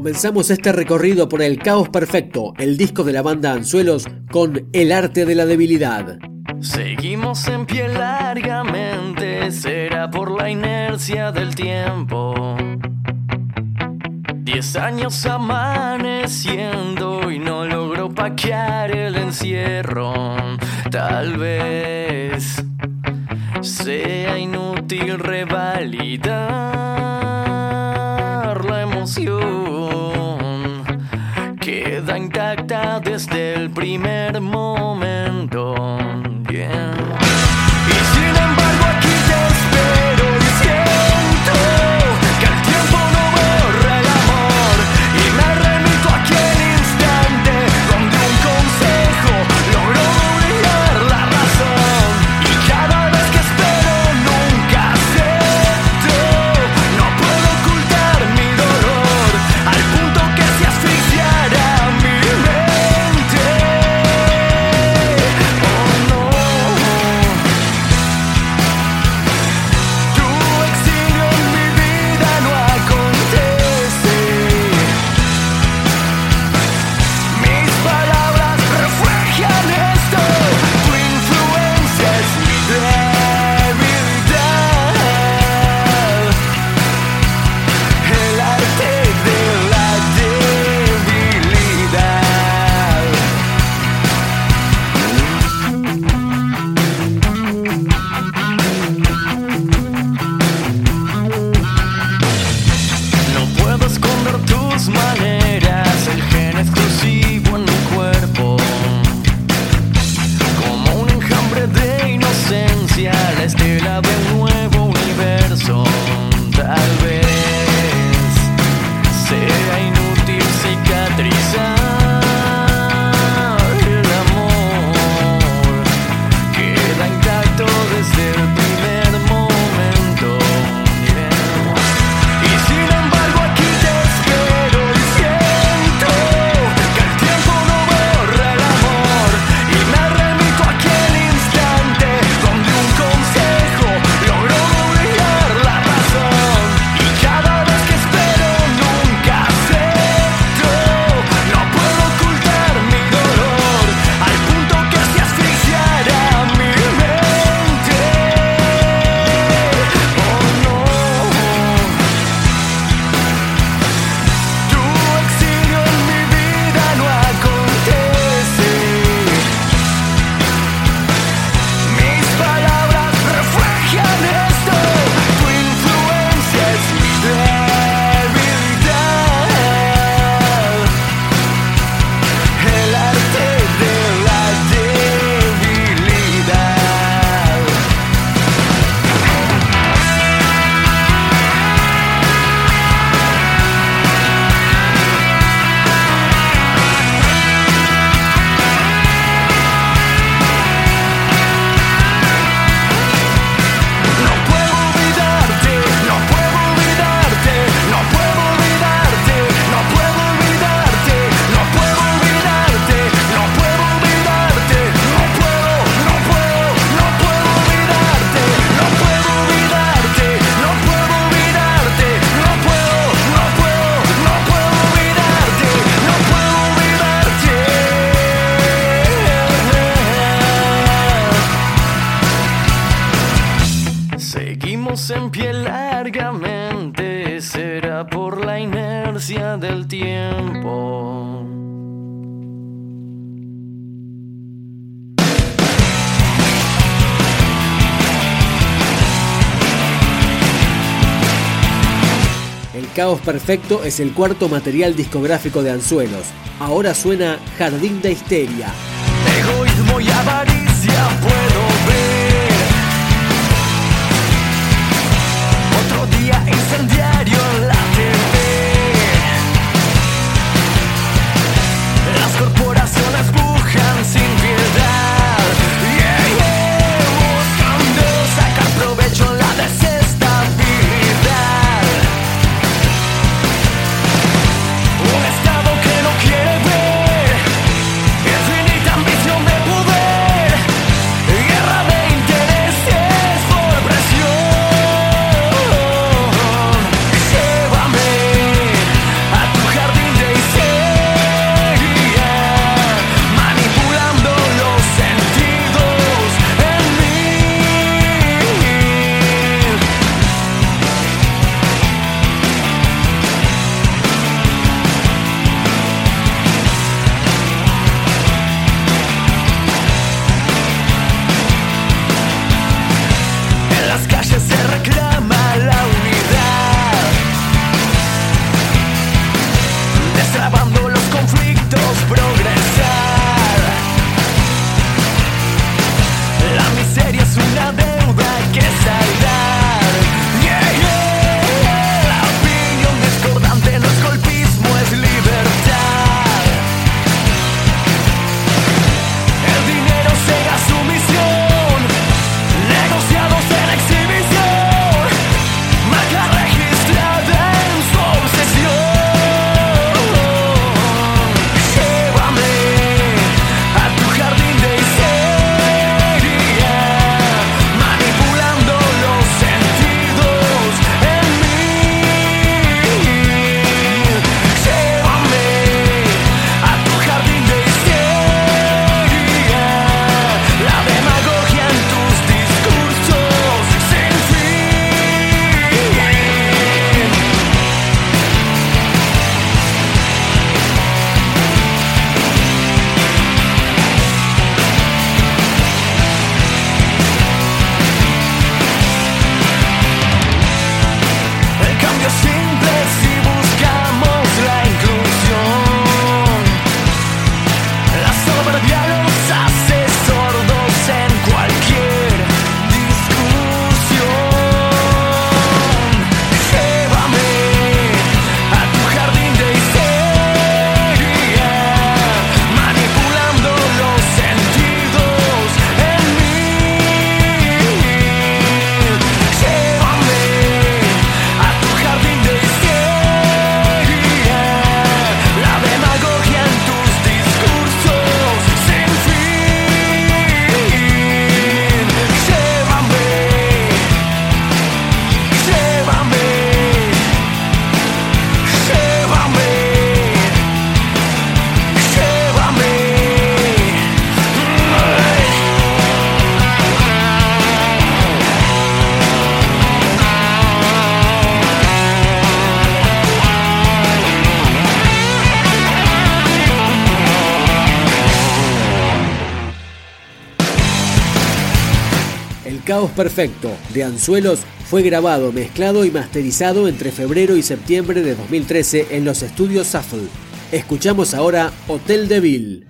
Comenzamos este recorrido por el Caos Perfecto, el disco de la banda Anzuelos con El Arte de la Debilidad. Seguimos en pie largamente, será por la inercia del tiempo. Diez años amaneciendo y no logro paquear el encierro. Tal vez sea inútil revalidar la emoción queda intacta desde el primer momento. En pie largamente, será por la inercia del tiempo. El Caos Perfecto es el cuarto material discográfico de Anzuelos. Ahora suena Jardín de Histeria. Egoísmo y avaricia puedo расскажет Caos Perfecto de Anzuelos fue grabado, mezclado y masterizado entre febrero y septiembre de 2013 en los estudios Shuffle. Escuchamos ahora Hotel de Ville.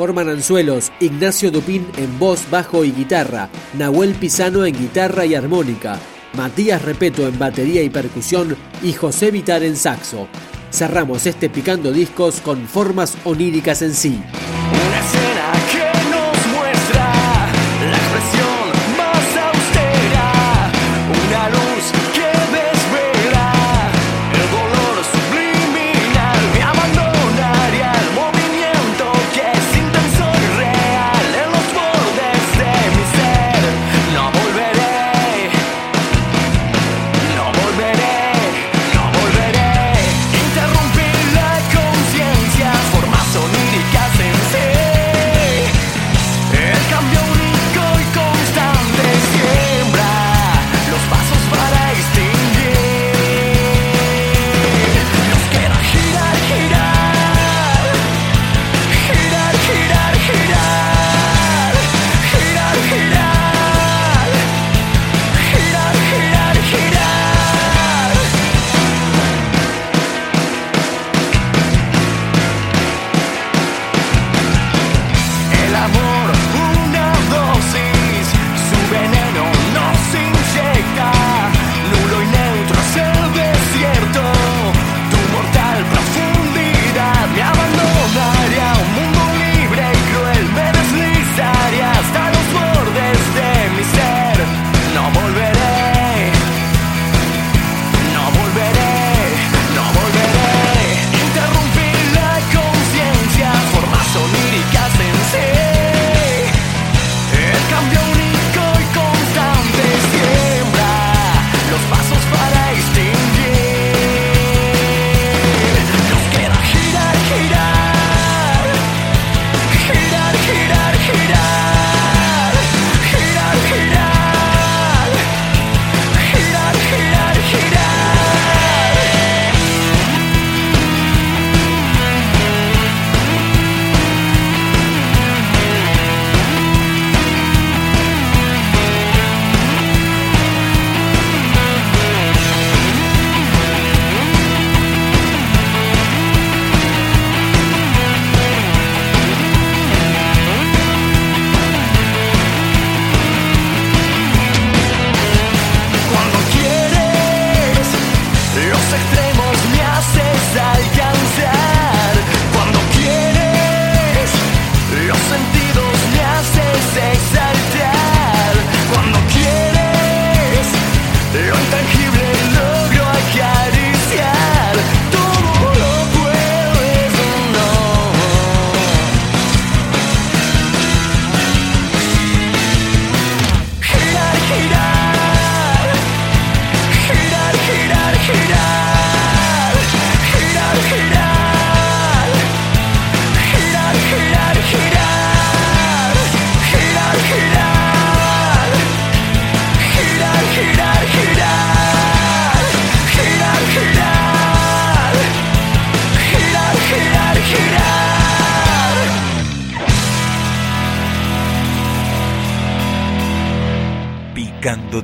Forman Anzuelos, Ignacio Dupín en voz, bajo y guitarra, Nahuel Pisano en guitarra y armónica, Matías Repeto en batería y percusión y José Vitar en saxo. Cerramos este picando discos con formas oníricas en sí.